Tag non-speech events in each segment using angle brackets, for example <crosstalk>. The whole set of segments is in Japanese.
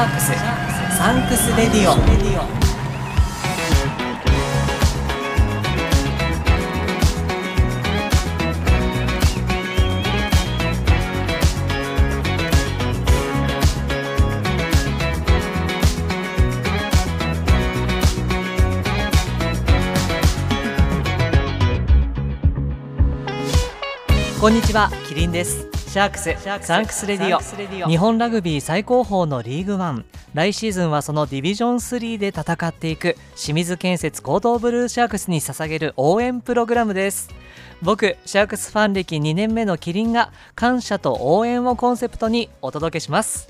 ャークスサンクスレディオ。こんにちはキリンです。シャークスサンクス Radio。日本ラグビー最高峰のリーグワン。来シーズンはそのディビジョン3で戦っていく。清水建設江東ブルーシャークスに捧げる応援プログラムです。僕シャークスファン歴2年目のキリンが感謝と応援をコンセプトにお届けします。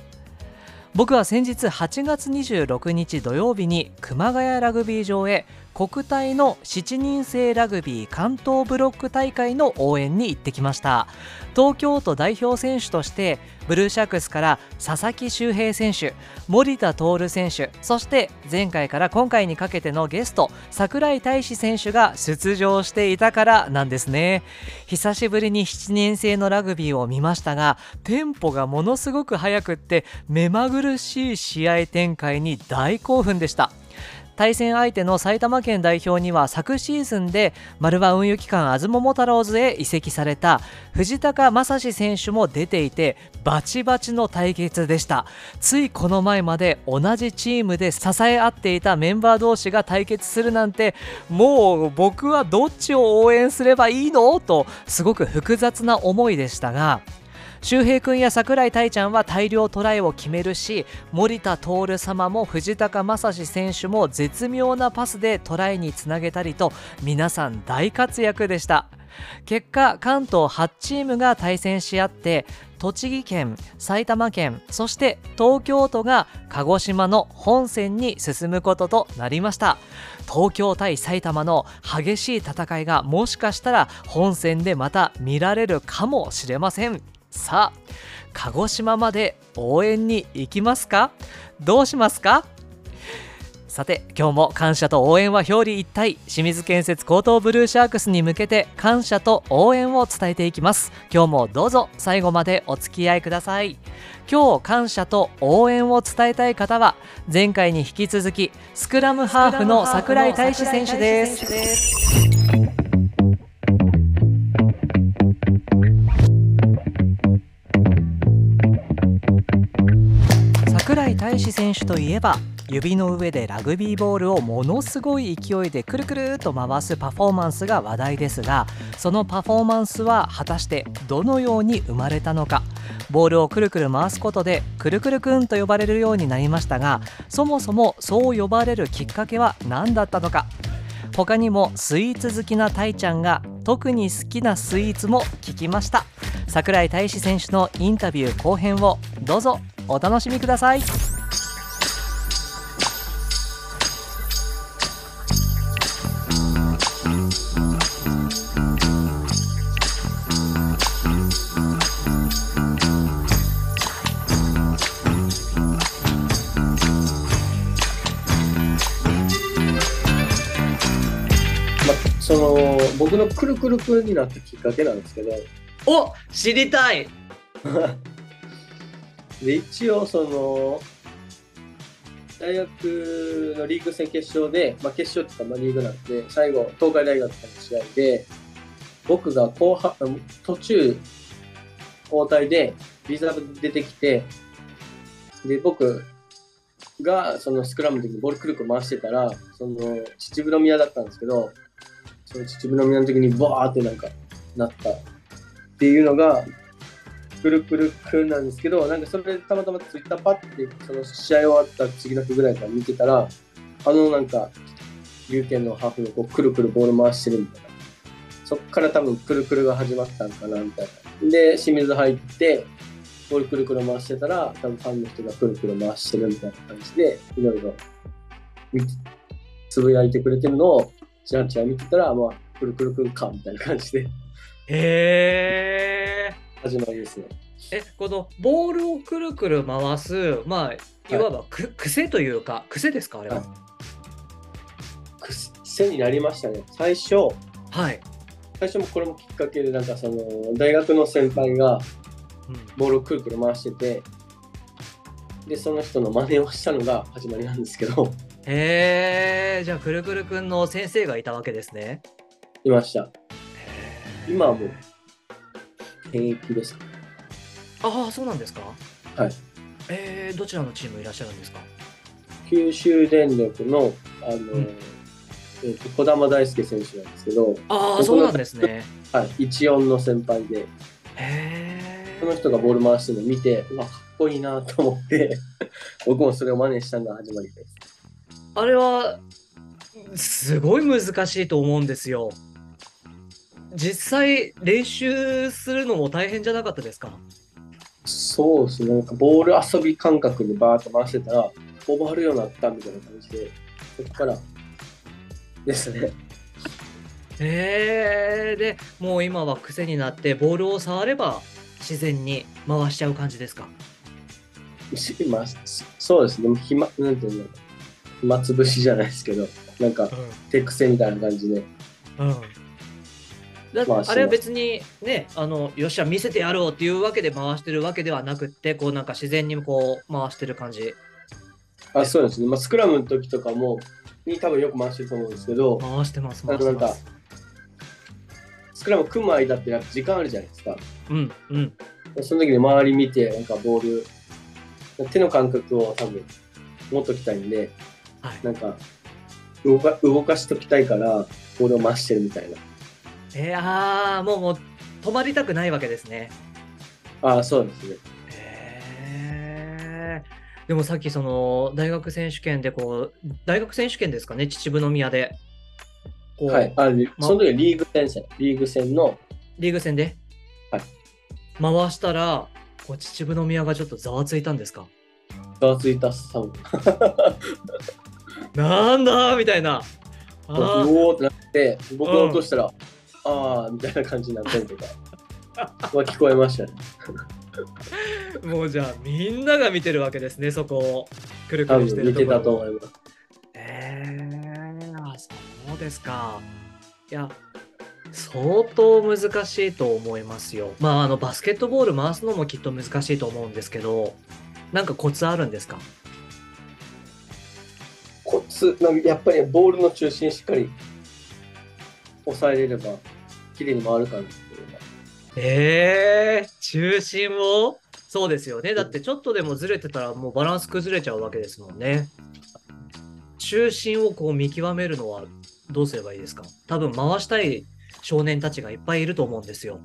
僕は先日8月26日土曜日に熊谷ラグビー場へ国体の7人制ラグビー関東ブロック大会の応援に行ってきました。東京都代表選手としてブルーシャークスから佐々木修平選手森田徹選手そして前回から今回にかけてのゲスト櫻井大志選手が出場していたからなんですね。久しぶりに7年生のラグビーを見ましたがテンポがものすごく速くって目まぐるしい試合展開に大興奮でした。対戦相手の埼玉県代表には昨シーズンで丸和運輸機関あずもも太郎ズへ移籍された。藤高正史選手も出ていてバチバチの対決でした。ついこの前まで同じチームで支え合っていたメンバー同士が対決するなんてもう僕はどっちを応援すればいいの？とすごく複雑な思いでしたが。周平君や櫻井太ちゃんは大量トライを決めるし森田徹様も藤高正史選手も絶妙なパスでトライにつなげたりと皆さん大活躍でした。結果関東8チームが対戦し合って栃木県埼玉県そして東京都が鹿児島の本戦に進むこととなりました。東京対埼玉の激しい戦いがもしかしたら本戦でまた見られるかもしれません。さあ鹿児島まで応援に行きますか？どうしますか？さて今日も感謝と応援は表裏一体清水建設高等ブルーシャークスに向けて感謝と応援を伝えていきます。今日もどうぞ最後までお付き合いください。今日感謝と応援を伝えたい方は前回に引き続きスクラムハーフの櫻井大志選手です。櫻井大志選手といえば指の上でラグビーボールをものすごい勢いでくるくると回すパフォーマンスが話題ですがそのパフォーマンスは果たしてどのように生まれたのか。ボールをくるくる回すことでくるくるくんと呼ばれるようになりましたがそもそもそう呼ばれるきっかけは何だったのか。他にもスイーツ好きなたいちゃんが特に好きなスイーツも聞きました。櫻井大志選手のインタビュー後編をどうぞお楽しみください。僕のくるくるくるになったきっかけなんですけど。お知りたい。<laughs> で一応その大学のリーグ戦決勝で、まあ、決勝っていうか、まあ、リーグなんで最後東海大学との試合で僕が後半途中交代でリザーブ出てきてで僕がそのスクラムの時にボールくるくる回してたらその秩父宮だったんですけどその秩父宮の時にバーってなんかなったっていうのがくるくるくんなんですけど、なんかそれでたまたまツイッターパッて、その試合終わった次の日ぐらいから見てたら、あのなんか、龍拳のハーフがこうくるくるボール回してるみたいな。そっから多分くるくるが始まったんかなみたいな。で、清水入って、ボールくるくる回してたら、多分ファンの人がくるくる回してるみたいな感じで、いろいろつぶやいてくれてるのを、ちらちら見てたら、まあ、くるくるくんか、みたいな感じで。へー。始まりですね。えこのボールをくるくる回すまあいわばく、はい、癖というか癖ですかあれは、はい、癖になりましたね。最初。はい。最初もこれもきっかけでなんかその大学の先輩がボールをくるくる回してて、で、その人の真似をしたのが始まりなんですけど、へえ、じゃあくるくるくんの先生がいたわけですね。いました。今はもう、現役ですか？ああ、そうなんですか？はい。えー、どちらのチームいらっしゃるんですか？九州電力の、あの、んえーと児玉大輔選手なんですけど、ああ、僕そうなんですね。はい、14の先輩で、へその人がボール回してるのを見て、うわ、かっこいいなと思って、僕もそれを真似したのが始まりです。あれはすごい難しいと思うんですよ。実際練習するのも大変じゃなかったですか？そうですね、なんかボール遊び感覚でバーッと回してたら、オーバーるようになったみたいな感じで、そこからですね。へえでもう今は癖になってボールを触れば自然に回しちゃう感じですか？しまあ、そそうですね、暇、なんていうの、暇つぶしじゃないですけど、なんか手癖みたいな感じで、うん、だまああれは別にねあのよっしゃ見せてやろうっていうわけで回してるわけではなくってこうなんか自然にこう回してる感じ。あそうですね、まあ、スクラムの時とかも、に多分よく回してると思うんですけど、回してますあのなんか回してます、スクラム組む間ってやっぱ時間あるじゃないですか。うんうん。その時に周り見て、なんかボール、手の感覚を多分持っときたいんで、はい。なんか動か動かしときたいから、ボールを回してるみたいな。いやーもうもう止まりたくないわけですね。ああ、そうですね。へー。でもさっきその大学選手権でこう大学選手権ですかね？秩父宮で。はい。あその時はリーグ戦戦、リーグ戦の、リーグ戦で、はい。回したらこう秩父宮がちょっとざわついたんですか？ざわついたサウンなんだみたいな。うー。おーってなって、僕が落としたら、ああ、みたいな感じになったりとか、<laughs> は聞こえましたね。もうじゃあみんなが見てるわけですねそこを。くるく多るして分見てるところ。たと思います。へえあそうですか。いや相当難しいと思いますよ。まああのバスケットボール回すのもきっと難しいと思うんですけどなんかコツあるんですか？コツ、なんかやっぱりボールの中心しっかり抑えれれば、綺麗に回るかなっていうのが。えー、中心を？そうですよね。だってちょっとでもずれてたらもうバランス崩れちゃうわけですもんね。中心をこう見極めるのはどうすればいいですか？多分回したい少年たちがいっぱいいると思うんですよ。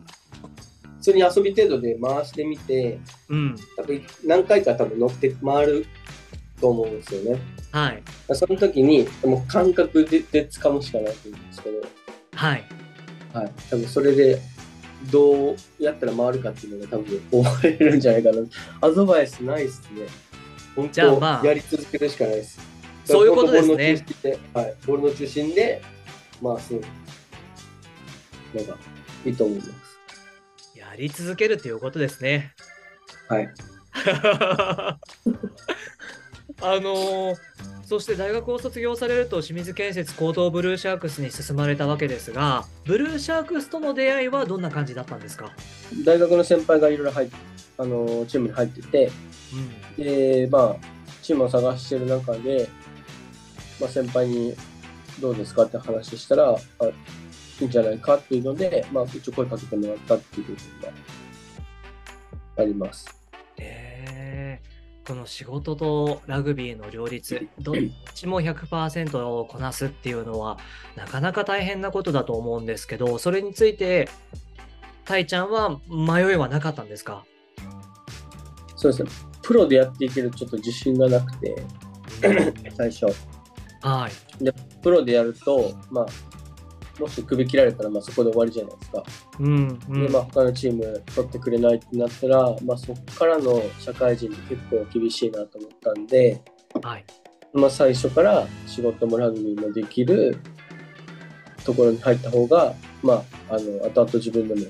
普通に遊び程度で回してみて、うん。多分何回か多分乗って回ると思うんですよね。はいその時に、もう感覚でで掴むしかないと思うんですけど、はいはい。多分それで、どうやったら回るかっていうのが多分覚えれるんじゃないかな。アドバイスないっすね。本当、じゃあまあやり続けるしかないです。そういうことですねボールの中心で、はい。ボールの中心で回すのがいいと思います。やり続けるっていうことですね。はい。<laughs> あのーそして大学を卒業されると清水建設高等ブルーシャークスに進まれたわけですがブルーシャークスとの出会いはどんな感じだったんですか、大学の先輩がいろいろ入っあのチームに入ってて、で、まあ、チームを探してる中で、まあ、先輩にどうですかって話したら、あいいんじゃないかっていうので、まあ、一応声かけてもらったっていう部分があります。えーこの仕事とラグビーの両立 <clears throat> どっちも100%をこなすっていうのはなかなか大変なことだと思うんですけどそれについてたいちゃんは迷いはなかったんですか？そうですね。プロでやっていけるちょっと自信がなくて、最初。はいプロでやると、まあ、もし首切られたら、まあ、そこで終わりじゃないですか。うんうんで、まあ、他のチーム取ってくれないってなったら、まあ、そこからの社会人って結構厳しいなと思ったんで、はいまあ、最初から仕事もラグビーもできるところに入った方が、まあ、あの後々自分でも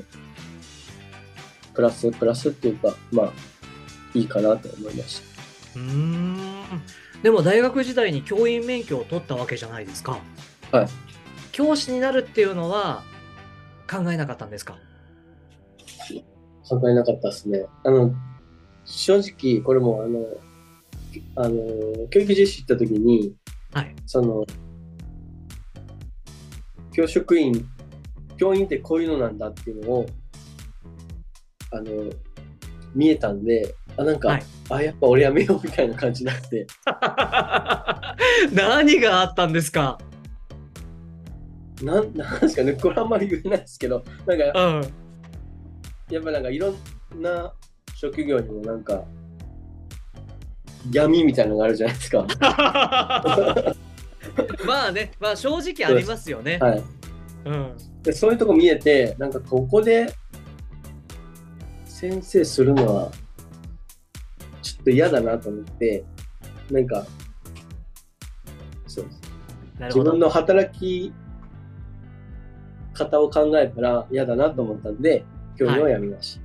プラスプラスっていうか、まあ、いいかなと思いましうーんでも大学時代に教員免許を取ったわけじゃないですか。はい。教師になるっていうのは考えなかったんですか？た。考えなかったですね。あの正直、これもあのあのー教育実習行った時に、はい。その、教職員、教員ってこういうのなんだっていうのを、あの、見えたんで、あ、なんか、はいあ、やっぱ俺やめようみたいな感じになって、<laughs> 何があったんですか？なん、<laughs> なんですかね、これあんまり言えないですけど、なんか、うん。やっぱなんかいろんな職業にもなんか、闇みたいなのがあるじゃないですか。<laughs> まあね、まあ正直ありますよね。はい。うん。でそういうとこ見えて、なんかここで先生するのはちょっと嫌だなと思って、なんか、そうです。自分の働き方を考えたら嫌だなと思ったんで、教員をやめまし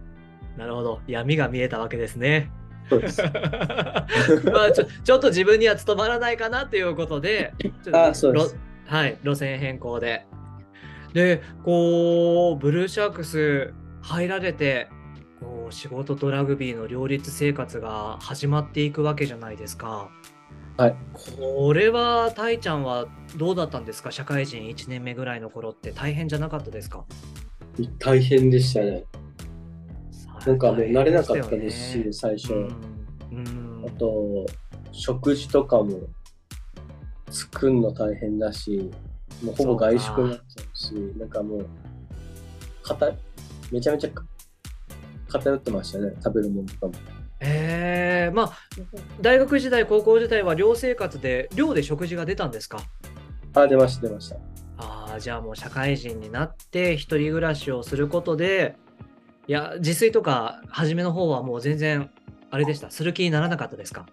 た。なるほど。闇が見えたわけですね。そうです。<laughs> まあちょちょっと自分には務まらないかなということで、とあそうですろはい、路線変更で。で、こう、ブルーシャークス入られて、こう仕事とラグビーの両立生活が始まっていくわけじゃないですか。はい。これは、たいちゃんはどうだったんですか？社会人1年目ぐらいの頃って大変じゃなかったですか？大変でしたね。なんかもう慣れなかったですし、大最初。うんあと、食事とかも作るの大変だし、もうほぼ外食になっちゃうし、なんかもう、偏めちゃめちゃ偏ってましたね、食べるものとかも。えー、まあ大学時代高校時代は寮生活で寮で食事が出たんですか？あ、出ました、出ました。ああじゃあもう社会人になって一人暮らしをすることでいや自炊とか初めの方はもう全然あれでした。する気にならなかったですか？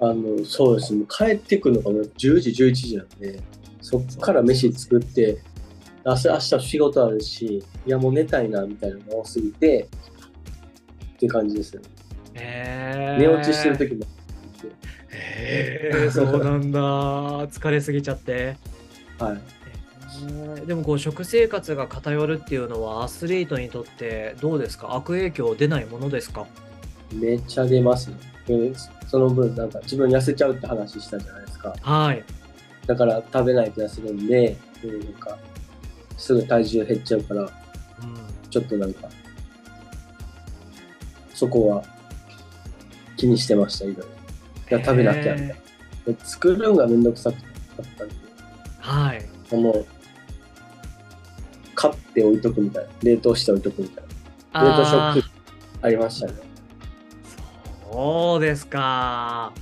あの、そうですね、帰ってくるのがもう10時、11時なんで、そっから飯作って、明日、明日仕事あるし、いやもう寝たいな、みたいなのが多すぎて、って感じですよね。えー、寝落ちしてる時も。へえそうなんだ <laughs> 疲れすぎちゃってはい。えーでもこう食生活が偏るっていうのはアスリートにとってどうですか？悪影響出ないものですか？めっちゃ出ますね。でその分、なんか自分痩せちゃうって話したじゃないですか。はいだから食べないと痩せるんで、うんなんか、すぐ体重減っちゃうから、うんちょっとなんか、そこは気にしてました、いろいろ。食べなきゃみたいな。作るのがめんどくさかったんで、ーはいもう、買って置いとくみたいな。冷凍して置いとくみたいな。冷凍食品ありましたね。そうですか。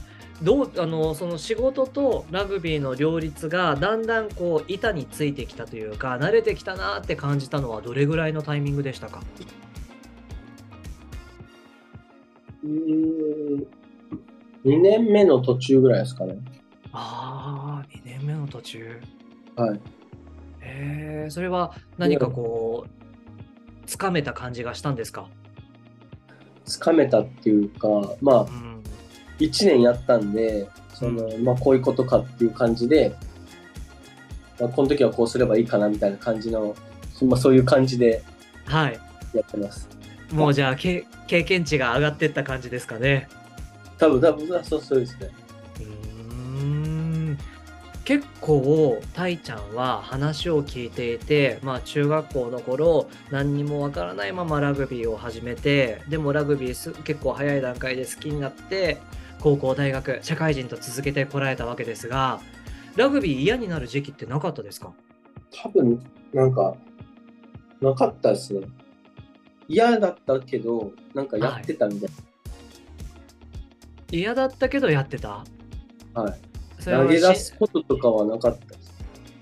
どうあのその仕事とラグビーの両立がだんだんこう板についてきたというか慣れてきたなって感じたのはどれぐらいのタイミングでしたか？2年目の途中ぐらいですかね。ああ2年目の途中はい。へえそれは何かこうつかめた感じがしたんですか、つかめたっていうか、まあう、ん、1年やったんで、その、まあ、こういうことかっていう感じで、まあ、この時はこうすればいいかなみたいな感じの、まあ、そういう感じではいやってます。もうじゃあけ経験値が上がってった感じですかね多分、多分、そうそうですね。うーん結構たいちゃんは話を聞いていて、まあ、中学校の頃何にもわからないままラグビーを始めてでもラグビーす結構早い段階で好きになって高校大学社会人と続けてこられたわけですがラグビー嫌になる時期ってなかったですか？多分、なんか、なかったですね。嫌だったけど、なんかやってたみたい嫌だったけどやってた？な。はい。それは投げ出しすこととかはなかったです。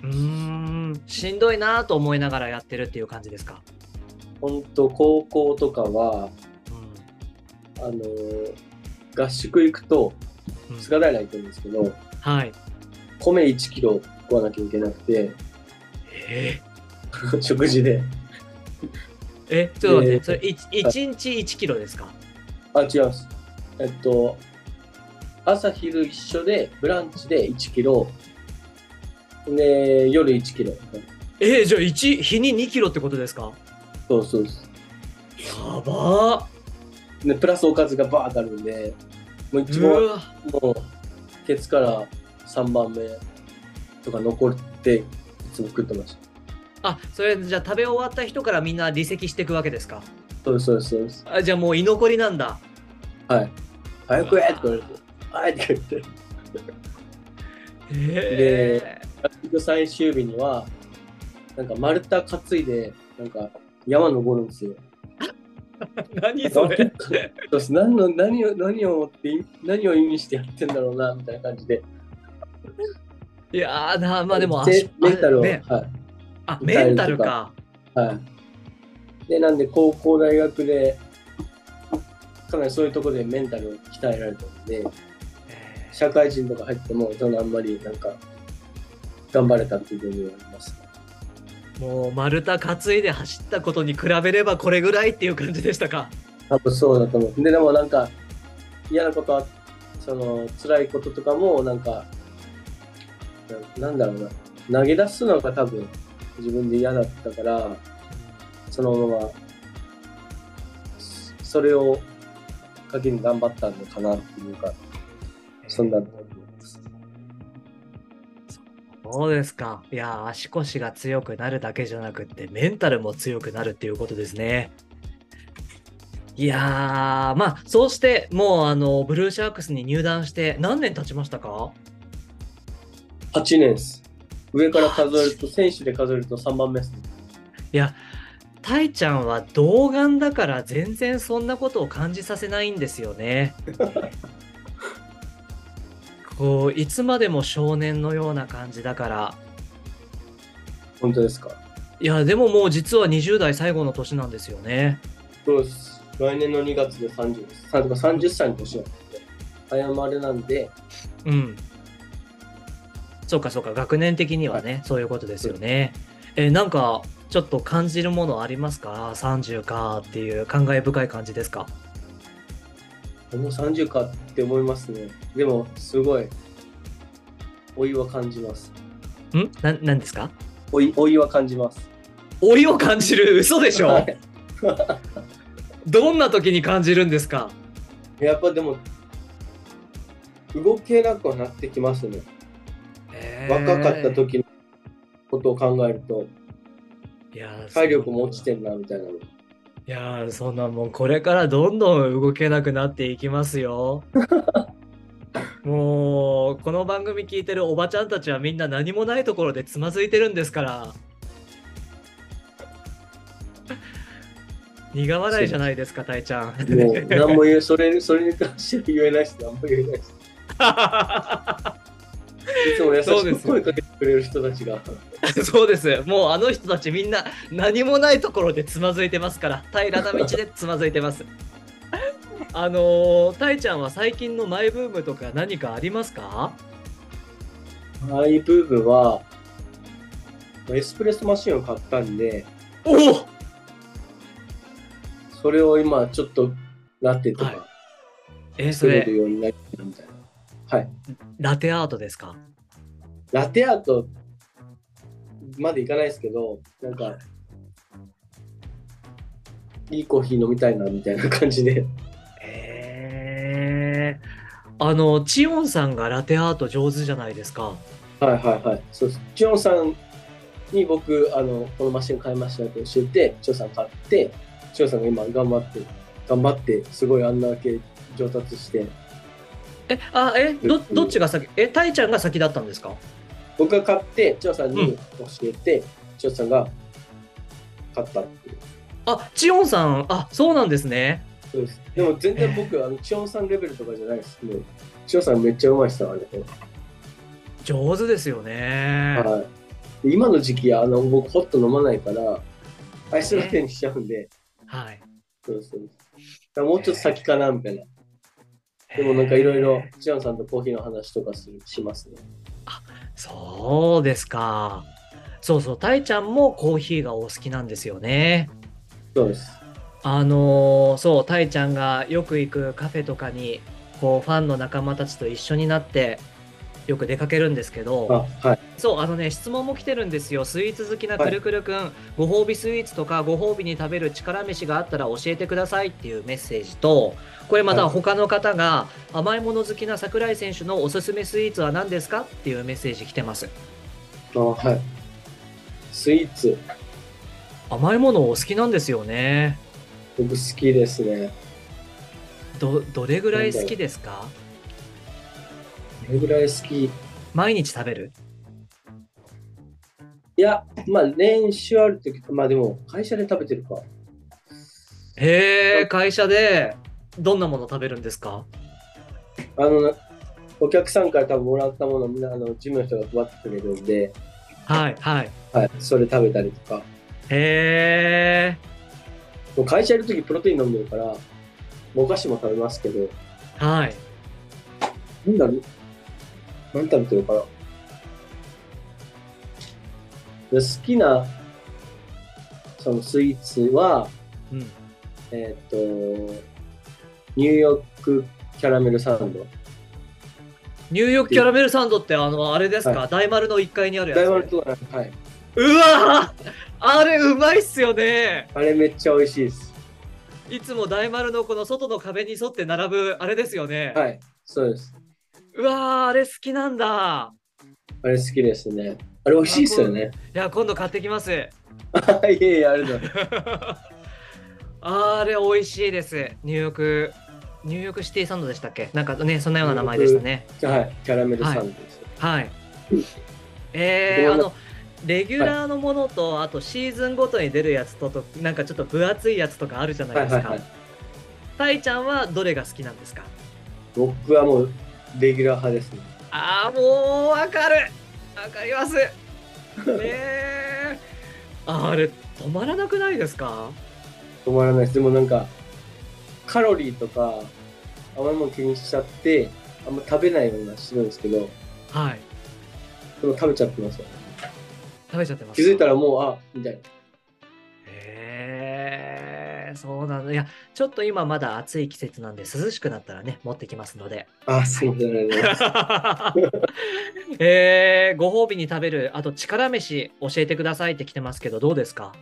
うーんしんどいなと思いながらやってるっていう感じですか、本当高校とかは、うあのー合宿行くと、んうん菅平行くんですけど、はい米1キロ食わなきゃいけなくて、え <laughs> 食事で。えちょっと待って、えー。それ 1, 日1キロですか？あ、違います。えっと、朝昼一緒で、ブランチで1キロ、で、夜1キロ。えー、じゃあ1日に2キロってことですか？そうそうです。やば。で、プラスおかずがバーッとあるんで、もう一う番わ。もうケツから3番目とか残っていつも食ってましたあそれじゃあ食べ終わった人からみんな離席していくわけですか？そうですそうですそうです。あじゃあもう居残りなんだ。はい。早く食えって言われてはいって言って。へで最終日にはなんか丸太担いでなんか山登るんですよ。え <laughs> 何それ？そうです。何の何を何を思って何を意味してやってんだろうなみたいな感じで。いやーなまあでもでメンタルを、ね、はいあメンタルかはい。で、なんで高校、大学で、かなりそういうところでメンタルを鍛えられたので、へ社会人とか入っても、そのあんまりなんか、頑張れたっていう部分はあります。ーもう丸太担いで走ったことに比べればこれぐらいっていう感じでしたか？多分そうだと思う。で、でもなんか、嫌なことは、その、辛いこととかも、なんか、ななんだろうな、投げ出すのが多分、自分で嫌だったから、そのまま、それをかけに頑張ったのかなっていうか、そんなと思います。そうですかいやー足腰が強くなるだけじゃなくってメンタルも強くなるっていうことですねいやーまあそうしてもうあのブルーシャークスに入団して何年経ちましたか？8年です。上から数えると、選手で数えると3番目ですね。いやたいちゃんは童顔だから全然そんなことを感じさせないんですよね。<laughs> こういつまでも少年のような感じだから本当ですか？いやでももう実は20代最後の年なんですよね。そうです。来年の2月で30です。さとか30歳の年なんで、早生まれなんで、うん。そうかそうか学年的にはね、そういうことですよね。えなんかちょっと感じるものありますか？30かっていう感慨深い感じですか？もう30かって思いますね。でも、すごい、老いは感じます。ん？ななんですか？老い老いは感じます。老いを感じる？嘘でしょ？はい <laughs> どんな時に感じるんですか？やっぱでも、動けなくはなってきますね。若かった時のことを考えると、いやー体力も落ちてんな、みたいなの。いやーそんなもんこれからどんどん動けなくなっていきますよ。<laughs> もうこの番組聞いてるおばちゃんたちはみんな何もないところでつまずいてるんですから。苦笑いじゃないですかたいちゃん。もう、何も言え、それ、それに関して言えないし、何も言えないし。<laughs> いつも優しそうですよ。く声かけてくれる人たちが。そうです <laughs> もうあの人たちみんな何もないところでつまずいてますから。平らな道でつまずいてます。<laughs> あのー、たいちゃんは最近のマイブームとか何かありますか？マイブームは、エスプレッソマシンを買ったんで、おお！それを今ちょっとラテとはい。かえーそ作れれるようになったみたいな。はい。ラテアートですか？ラテアートまでいかないですけど、なんか、いいコーヒー飲みたいなみたいな感じで。へえあのチオンさんがラテアート上手じゃないですかはいはいはい。そうです。チョンさんに僕、あの、このマシン買いましたって教えて、チョンさん買って、チョンさんが今頑張って、頑張って、すごいあんだけ上達して、えあえどどっちが先？えたいちゃんが先だったんですか？僕が買って、チョンさんうんに教えて、チョンさんが買ったっていう。あチオンさんあそうなんですねそうです。でも全然僕、あの、チョンさんレベルとかじゃないです。もう、チョンさんめっちゃうまいっすよ、あれ。上手ですよねはい。で今の時期、あの、僕、ホット飲まないから、アイスラテにしちゃうんで、はいそうそう。もうちょっと先かな、みたいな。でもなんかいろいろへ、ーチアンさんとコーヒーの話とかするしますね。そうですかそうそうたいちゃんもコーヒーがお好きなんですよねそうです。あのーそうたいちゃんがよく行くカフェとかにこうファンの仲間たちと一緒になってよく出かけるんですけど、あ、はい。そう、あのね、質問も来てるんですよ。スイーツ好きなくるくるくん、ご褒美スイーツとか、ご褒美に食べる力飯があったら教えてくださいっていうメッセージと、これまたはい他の方が、甘いもの好きな桜井選手のおすすめスイーツは何ですかっていうメッセージ来てます。あ、はい。スイーツ、甘いものお好きなんですよね。僕好きですね。ど、どれぐらい好きですか？どれぐらい好き？い毎日食べる？や、まあ、練習あるとき、まあでも、会社で食べてるか。へえ、会社でどんなもの食べるんですか？あの、お客さんから多分もらったものをみんな、あの、事務の人が配ってくれるんで、はい、はい。はい、それ食べたりとか。へえ、もう会社いるときプロテイン飲んでるから、お菓子も食べますけど、はい。なんだろう？何食べてるかな？で好きな、そのスイーツは、うん。えっ、と、ニューヨークキャラメルサンド。ニューヨークキャラメルサンドってあのあれですか、は大丸の1階にあるやつ大丸とか、はい。うわーあれうまいっすよねあれめっちゃ美味しいです。いつも大丸のこの外の壁に沿って並ぶあれですよね、はい、そうです。うわーあれ好きなんだあれ好きですね。あれ美味しいですよね。いや今度買ってきます <laughs> いえいえ、ありがとうございます。あれ美味しいですニューヨークニューヨークシティサンドでしたっけ？なんかねそんなような名前でしたねはい、キャラメルサンドです。はい <laughs> えー、どうな？あのレギュラーのものと、あとシーズンごとに出るやつととなんかちょっと分厚いやつとかあるじゃないですか、はいはいはい。たいちゃんはどれが好きなんですか？僕はもう、レギュラー派ですね。ああもうわかるわかりますねえあれ止まらなくないですか？止まらないです。でもなんか、カロリーとか、甘いもの気にしちゃって、あんま食べないようなしてるんですけど、はいでも食べちゃってますよ。食べちゃってます気づいたらもう、あ、みたいな。そうなんだいやちょっと今まだ暑い季節なんで涼しくなったらね持ってきますのであ、すいません。ありがとうございますえー、ご褒美に食べるあと力飯教えてくださいって来てますけどどうですか？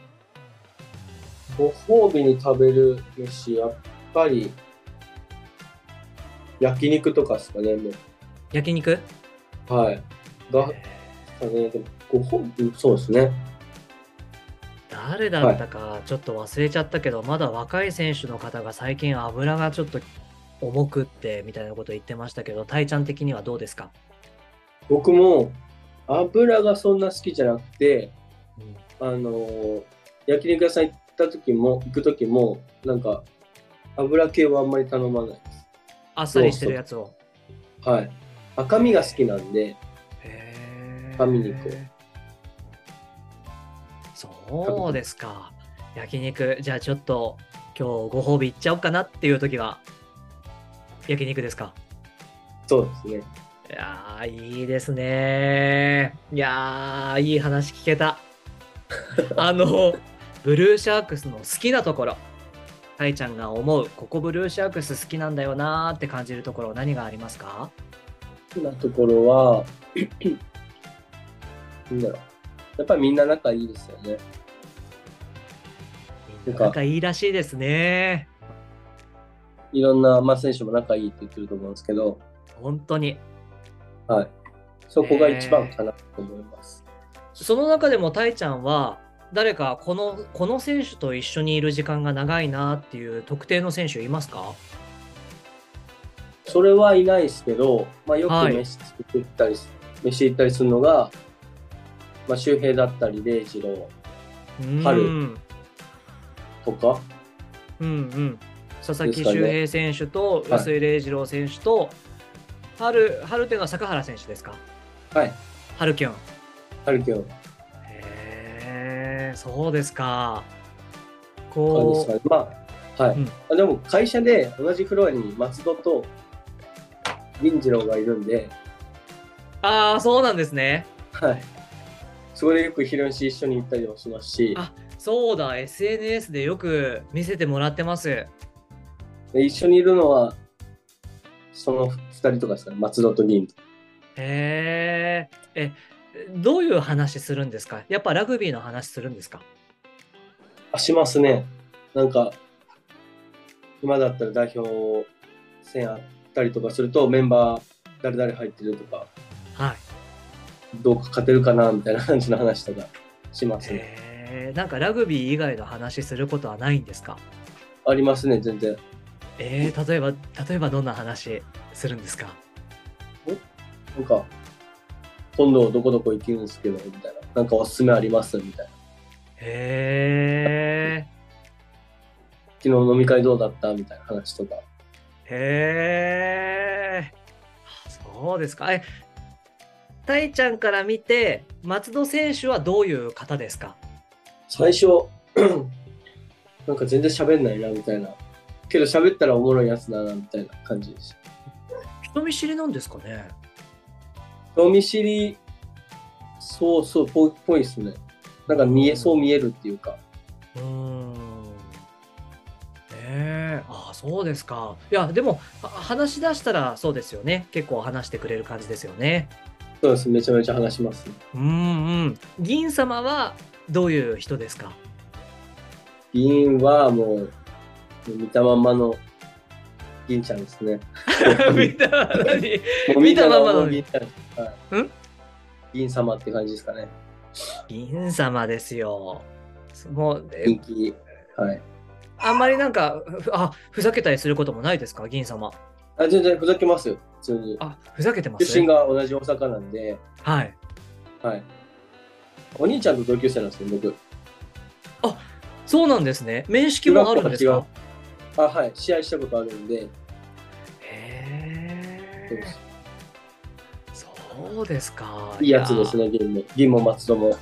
ご褒美に食べる飯、やっぱり、焼肉とかですかね、も焼肉？う。はい。が、ね、でもご褒美、そうですね。誰だったかちょっと忘れちゃったけど、まだ若い選手の方が最近油がちょっと重くってみたいなこと言ってましたけど、タイちゃん的にはどうですか、僕も、油がそんな好きじゃなくて、うんあのー焼肉屋さん行った時も、行く時も、なんか、油系はあんまり頼まないです。あっさりしてるやつを。はい。赤身が好きなんで、赤身肉そうですか。焼肉、じゃあちょっと今日ご褒美いっちゃおうかなっていう時は、焼肉ですか？そうですね。いやー、いいですねいやー、いい話聞けた。<laughs> あの、ブルーシャークスの好きなところ、タイちゃんが思う、ここブルーシャークス好きなんだよなーって感じるところ、何がありますか？好きなところは、<clears throat> なんだろう。やっぱりみんな仲いいですよね。仲いいらしいですね。いろんな、まあ、選手も仲いいって言ってると思うんですけど、本当に。はい。そこが一番かなと思います。その中でもタイちゃんは、誰かこのこの選手と一緒にいる時間が長いなっていう特定の選手いますか？それはいないですけど、まあ、よくはい飯作ったり、飯行ったりするのが、まあ、周平だったり、礼二郎春うんとか、うんうん、佐々木周平選手とはい臼井礼二郎選手と、春春っていうのは坂原選手ですか？はい、春キュン。春樹のへえ、そうですか。こう。まあ、はい。うんあでも、会社で同じフロアに松戸と林次郎がいるんで、ああ、そうなんですね。はい。そこでよく昼飯一緒に行ったりもしますし、あそうだ、SNS でよく見せてもらってます。で一緒にいるのは、その二人とかですかね、松戸と林と。へえ。え、どういう話するんですか？やっぱラグビーの話するんですか？あ、しますね。なんか、今だったら代表戦あったりとかすると、メンバー誰々入ってるとか、はい。どうか勝てるかなみたいな感じの話とかしますね。へえ。なんかラグビー以外の話することはないんですか？ありますね、全然。えー、例えば、例えばどんな話するんですか？なんか、今度どこどこ行けるんですけど、みたいな。なんかおすすめありますみたいな。へえ。昨日飲み会どうだった？みたいな話とか。へえ。あそうですか。え、たいちゃんから見て、松戸選手はどういう方ですか？最初、<clears throat> なんか全然喋んないな、みたいな。けど喋ったらおもろいやつだな、みたいな感じでした。人見知りなんですかね？人見知り、そうそう、ぽいぽいですね。なんか見え、そう見えるっていうか。うーん。ええああ、そうですか。いや、でも、は話し出したらそうですよね。結構話してくれる感じですよね。そうです、めちゃめちゃ話します、ね。うんうん。銀様はどういう人ですか？銀はもう、見たまんまの銀ちゃんですね。<laughs> 見た何 <laughs> もう見たまんまの銀ちゃん。はい。ん？銀様って感じですかね。銀様ですよ。もう、え人気。はい。あんまりなんか、ふあ、ふざけたりすることもないですか？銀様。あ、全然ふざけますよ、普通に。あ、ふざけてます？出身が同じ大阪なんで、はい。はい。お兄ちゃんと同級生なんですよ、僕。そうなんですね。面識もあるんですか？あ、はい。試合したことあるんで、へそうでえす。そうですか。いいやつですね、銀も。銀も松戸も。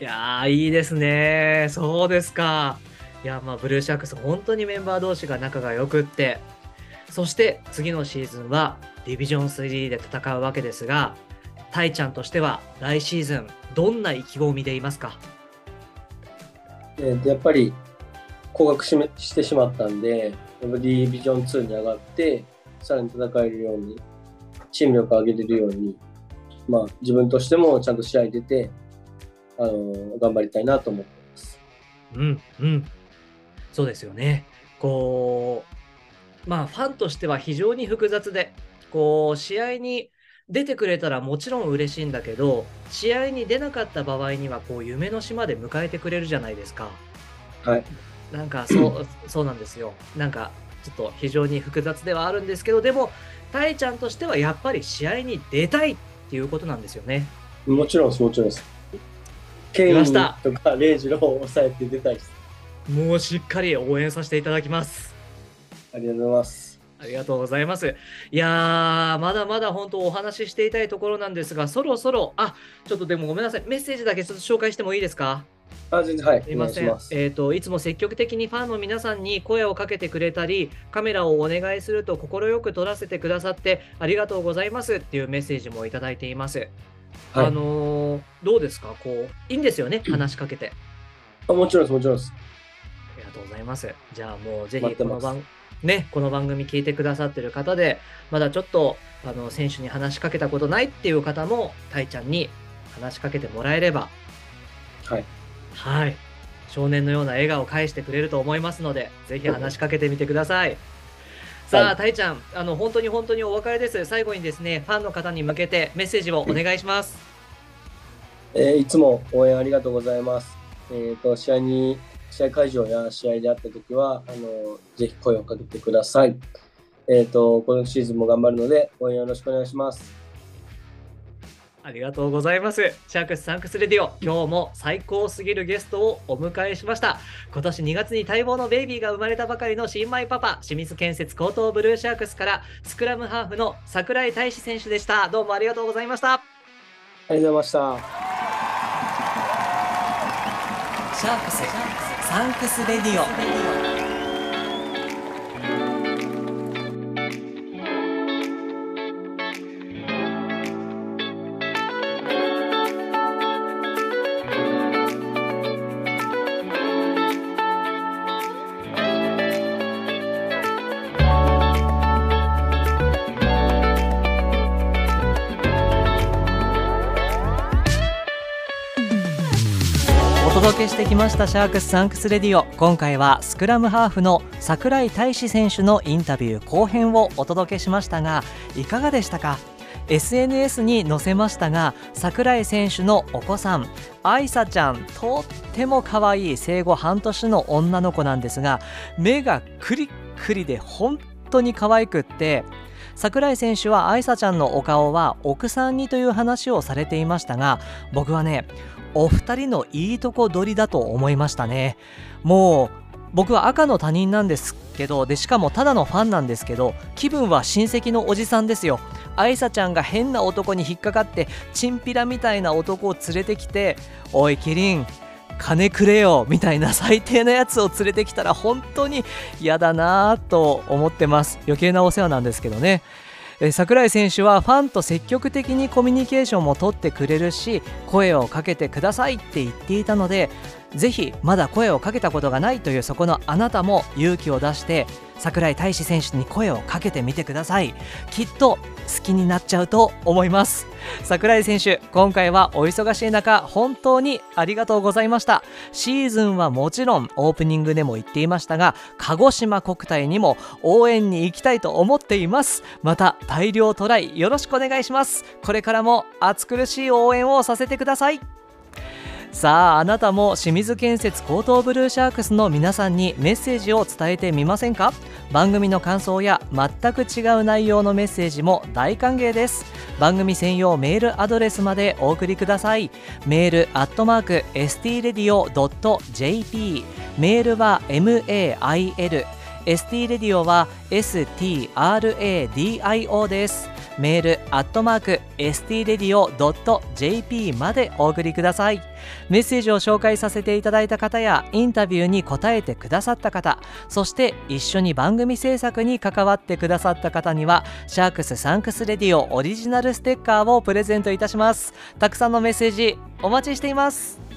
いやー、いいですね。そうですか。いや、まあ、ブルーシャークス、本当にメンバー同士が仲が良くって、そして次のシーズンはディビジョン3で戦うわけですが、タイちゃんとしては来シーズン、どんな意気込みでいますか？えやっぱり、降格しめしてしまったんで、ディビジョン2に上がって、さらに戦えるように、チーム力を上げれるように、まあ、自分としてもちゃんと試合出て、あのー頑張りたいなと思ってます。うん、うん。そうですよね。こう、まあ、ファンとしては非常に複雑で、こう、試合に出てくれたらもちろん嬉しいんだけど、試合に出なかった場合には、こう、夢の島で迎えてくれるじゃないですか。はい。なんか、そう、<clears throat> そうなんですよ。なんか、ちょっと非常に複雑ではあるんですけど、でも、タイちゃんとしてはやっぱり試合に出たいっていうことなんですよね。もちろんもちろんです。ケインとかレイジローを抑えて出たいです。もうしっかり応援させていただきます。ありがとうございます。ありがとうございます。いやー、まだまだ本当お話ししていたいところなんですが、そろそろ、あ、ちょっとでもごめんなさい。メッセージだけちょっと紹介してもいいですか？あ、全然、はい。すいません。えっ、と、いつも積極的にファンの皆さんに声をかけてくれたり、カメラをお願いすると快く撮らせてくださってありがとうございますっていうメッセージもいただいています。はいあのーどうですか？こう、いいんですよね？話しかけて。あもちろんです、もちろんです。ありがとうございます。じゃあもうぜひこの番、ね、この番組聞いてくださってる方で、まだちょっとあの選手に話しかけたことないっていう方も、たいちゃんに話しかけてもらえれば、はい。はい、少年のような笑顔を返してくれると思いますので、ぜひ話しかけてみてください。さあ、はいたいちゃん、あの本当に本当にお別れです。最後にですね、ファンの方に向けてメッセージをお願いします。えーいつも応援ありがとうございます。えっ、と、試合に、試合会場や試合であったときは、あの、ぜひ声をかけてください。えっ、と、このシーズンも頑張るので、応援よろしくお願いします。ありがとうございます。シャークスサンクス Radio、今日も最高すぎるゲストをお迎えしました。今年2月に待望のベイビーが生まれたばかりの新米パパ、清水建設江東ブルーシャークスから、スクラムハーフの櫻井大志選手でした。どうもありがとうございました。ありがとうございました。シャークスサンクスレディオ。届けしてきましたシャークスサンクス Radio。今回はスクラムハーフの櫻井大志選手のインタビュー後編をお届けしましたがいかがでしたか？SNS に載せましたが櫻井選手のお子さん愛沙ちゃんとっても可愛い生後半年の女の子なんですが目がクリックリで本当に可愛くって櫻井選手は愛沙ちゃんのお顔は奥さんにという話をされていましたが僕はねお二人のいいとこ取りだと思いましたね。もう僕は赤の他人なんですけどでしかもただのファンなんですけど気分は親戚のおじさんですよ。愛沙ちゃんが変な男に引っかかってチンピラみたいな男を連れてきて「おいキリン金くれよ」みたいな最低なやつを連れてきたら本当に嫌だなぁと思ってます。余計なお世話なんですけどね。櫻井選手はファンと積極的にコミュニケーションも取ってくれるし声をかけてくださいって言っていたのでぜひまだ声をかけたことがないというそこのあなたも勇気を出して櫻井大志選手に声をかけてみてください。きっと好きになっちゃうと思います。櫻井選手今回はお忙しい中本当にありがとうございました。シーズンはもちろんオープニングでも言っていましたが鹿児島国体にも応援に行きたいと思っています。また大量トライよろしくお願いします。これからも暑苦しい応援をさせてください。さああなたも清水建設高等ブルーシャークスの皆さんにメッセージを伝えてみませんか？番組の感想や全く違う内容のメッセージも大歓迎です。番組専用メールアドレスまでお送りください。メールアットマーク stradio.jp メールは mail ST レディオは STRADIO です。メールアットマーク STRadio.jp までお送りください。メッセージを紹介させていただいた方やインタビューに答えてくださった方そして一緒に番組制作に関わってくださった方にはシャークスサンクスレディオオリジナルステッカーをプレゼントいたします。たくさんのメッセージお待ちしています。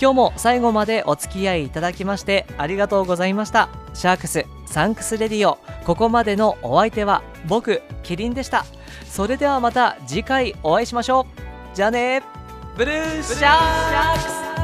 今日も最後までお付き合いいただきましてありがとうございました。シャークスサンクスレディオここまでのお相手は僕キリンでした。それではまた次回お会いしましょう。じゃあねブルーシャークス